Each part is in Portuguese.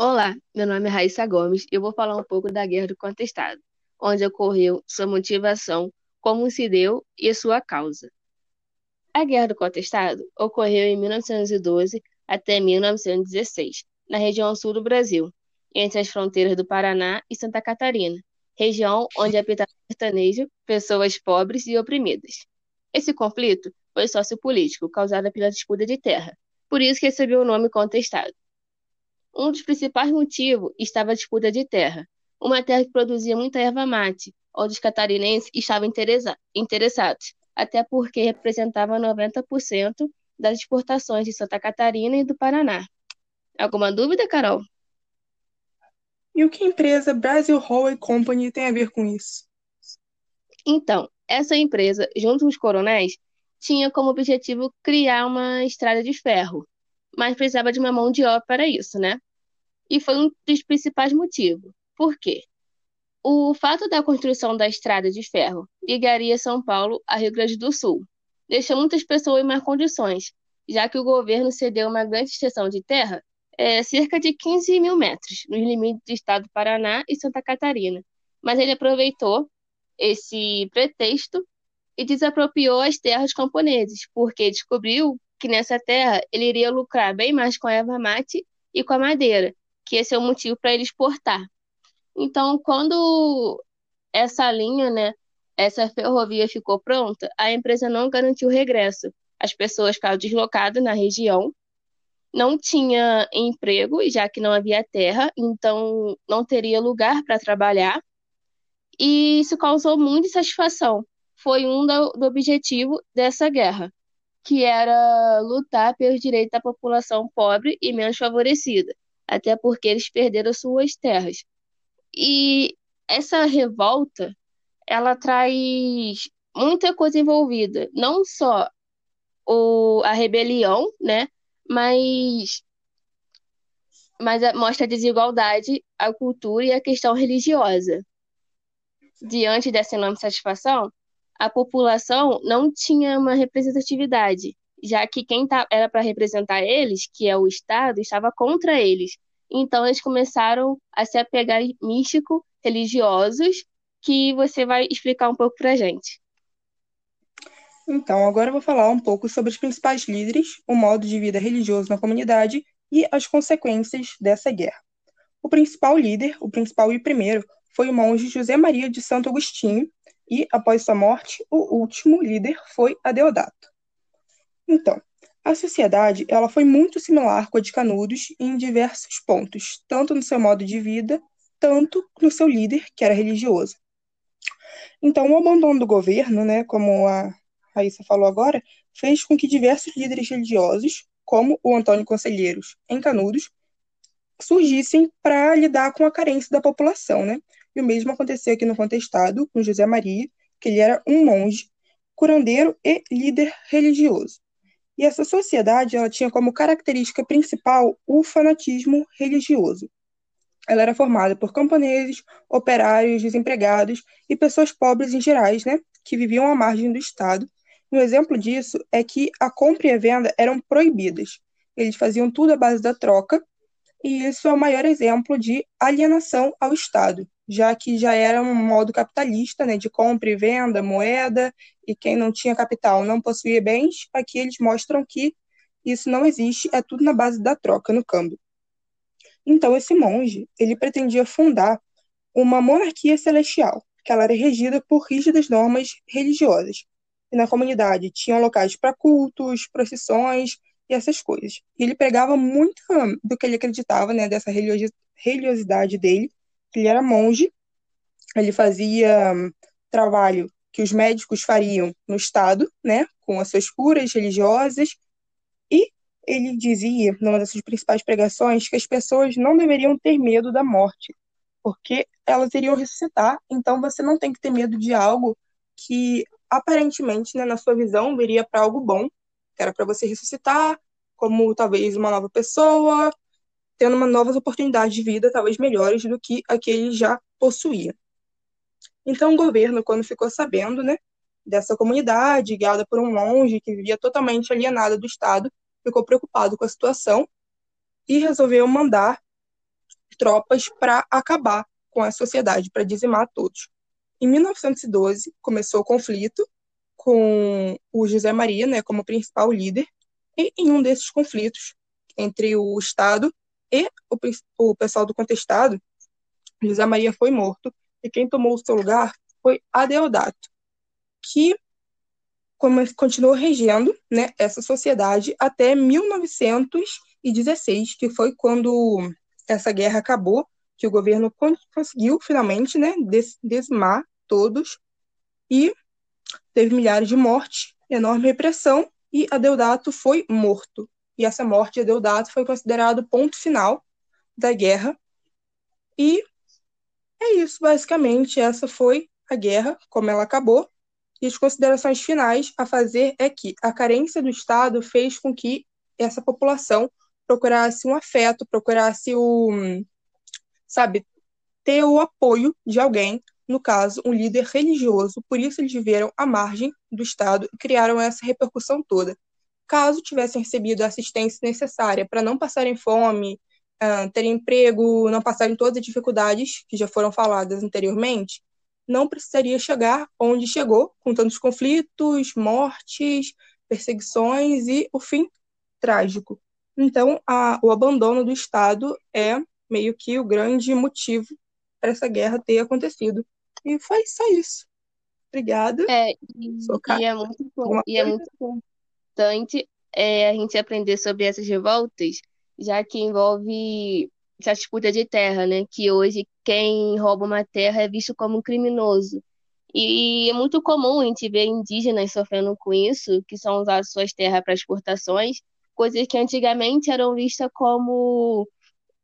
Olá, meu nome é Raíssa Gomes e eu vou falar um pouco da Guerra do Contestado, onde ocorreu sua motivação, como se deu e sua causa. A Guerra do Contestado ocorreu em 1912 até 1916, na região sul do Brasil, entre as fronteiras do Paraná e Santa Catarina, região onde habitava sertanejo, pessoas pobres e oprimidas. Esse conflito foi sociopolítico, causado pela disputa de terra, por isso recebeu o nome contestado. Um dos principais motivos estava a disputa de terra, uma terra que produzia muita erva mate, onde os catarinenses estavam interessados, até porque representava 90% das exportações de Santa Catarina e do Paraná. Alguma dúvida, Carol? E o que a empresa Brasil Hall Company tem a ver com isso? Então, essa empresa, junto com os coronéis, tinha como objetivo criar uma estrada de ferro, mas precisava de uma mão de obra para isso, né? E foi um dos principais motivos. Por quê? O fato da construção da estrada de ferro ligaria São Paulo a Rio Grande do Sul deixou muitas pessoas em más condições, já que o governo cedeu uma grande extensão de terra, é, cerca de 15 mil metros, nos limites do estado do Paraná e Santa Catarina. Mas ele aproveitou esse pretexto e desapropriou as terras camponeses, porque descobriu que nessa terra ele iria lucrar bem mais com a erva mate e com a madeira, que esse é o motivo para ele exportar. Então, quando essa linha, né, essa ferrovia ficou pronta, a empresa não garantiu regresso. As pessoas ficaram deslocadas na região, não tinha emprego, já que não havia terra, então não teria lugar para trabalhar, e isso causou muita insatisfação. Foi um do, do objetivo dessa guerra, que era lutar pelos direitos da população pobre e menos favorecida até porque eles perderam suas terras. E essa revolta, ela traz muita coisa envolvida, não só o, a rebelião, né, mas mas mostra a desigualdade, a cultura e a questão religiosa. Diante dessa enorme satisfação, a população não tinha uma representatividade, já que quem tá, era para representar eles, que é o Estado, estava contra eles. Então eles começaram a se apegar místico, religiosos, que você vai explicar um pouco para gente. Então, agora eu vou falar um pouco sobre os principais líderes, o modo de vida religioso na comunidade e as consequências dessa guerra. O principal líder, o principal e primeiro, foi o monge José Maria de Santo Agostinho, e, após sua morte, o último líder foi Adeodato. Então, a sociedade ela foi muito similar com a de Canudos em diversos pontos, tanto no seu modo de vida, tanto no seu líder, que era religioso. Então, o abandono do governo, né, como a Raíssa falou agora, fez com que diversos líderes religiosos, como o Antônio Conselheiros em Canudos, surgissem para lidar com a carência da população, né? E o mesmo aconteceu aqui no Contestado com José Maria, que ele era um monge, curandeiro e líder religioso. E essa sociedade ela tinha como característica principal o fanatismo religioso. Ela era formada por camponeses, operários, desempregados e pessoas pobres em gerais, né, que viviam à margem do Estado. Um exemplo disso é que a compra e a venda eram proibidas. Eles faziam tudo à base da troca, e isso é o maior exemplo de alienação ao Estado já que já era um modo capitalista, né, de compra e venda, moeda, e quem não tinha capital não possuía bens, aqui eles mostram que isso não existe, é tudo na base da troca, no câmbio. Então, esse monge, ele pretendia fundar uma monarquia celestial, que ela era regida por rígidas normas religiosas. E na comunidade tinham locais para cultos, procissões e essas coisas. E ele pregava muito do que ele acreditava, né, dessa religiosidade dele, ele era monge, ele fazia hum, trabalho que os médicos fariam no Estado, né, com as suas curas religiosas, e ele dizia, numa das suas principais pregações, que as pessoas não deveriam ter medo da morte, porque elas iriam ressuscitar, então você não tem que ter medo de algo que aparentemente, né, na sua visão, viria para algo bom, que era para você ressuscitar, como talvez uma nova pessoa, tendo uma novas oportunidades de vida, talvez melhores do que a que ele já possuía. Então, o governo, quando ficou sabendo né, dessa comunidade, guiada por um monge que vivia totalmente alienado do Estado, ficou preocupado com a situação e resolveu mandar tropas para acabar com a sociedade, para dizimar todos. Em 1912, começou o conflito com o José Maria né, como principal líder, e em um desses conflitos entre o Estado e o, o pessoal do contestado, José Maria foi morto, e quem tomou o seu lugar foi Adeodato, que continuou regendo né, essa sociedade até 1916, que foi quando essa guerra acabou, que o governo conseguiu finalmente né, todos e teve milhares de mortes, enorme repressão e Adeodato foi morto. E essa morte de Adeodato foi considerado o ponto final da guerra. E é isso, basicamente. Essa foi a guerra, como ela acabou. E as considerações finais a fazer é que a carência do Estado fez com que essa população procurasse um afeto, procurasse o, sabe, ter o apoio de alguém, no caso, um líder religioso. Por isso eles viveram à margem do Estado e criaram essa repercussão toda. Caso tivessem recebido a assistência necessária para não passarem fome, uh, terem emprego, não passarem todas as dificuldades que já foram faladas anteriormente, não precisaria chegar onde chegou, com tantos conflitos, mortes, perseguições e o fim trágico. Então, a, o abandono do Estado é meio que o grande motivo para essa guerra ter acontecido. E foi só isso. Obrigada. É, e, e é muito bom, e é muito importante é, a gente aprender sobre essas revoltas, já que envolve essa disputa de terra, né? Que hoje quem rouba uma terra é visto como um criminoso. E é muito comum a gente ver indígenas sofrendo com isso, que são usadas suas terras para exportações, coisas que antigamente eram vistas como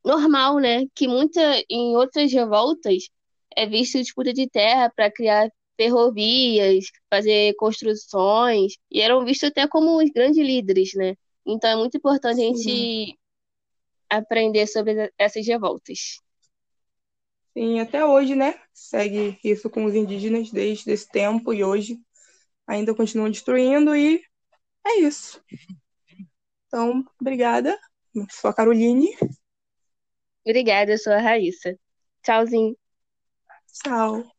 normal, né? Que muita em outras revoltas é visto disputa de terra para criar ferrovias, fazer construções, e eram vistos até como os grandes líderes, né? Então é muito importante a gente aprender sobre essas revoltas. Sim, até hoje, né? Segue isso com os indígenas desde esse tempo e hoje ainda continuam destruindo e é isso. Então, obrigada. Sou a Caroline. Obrigada, eu sou a Raíssa. Tchauzinho. Tchau.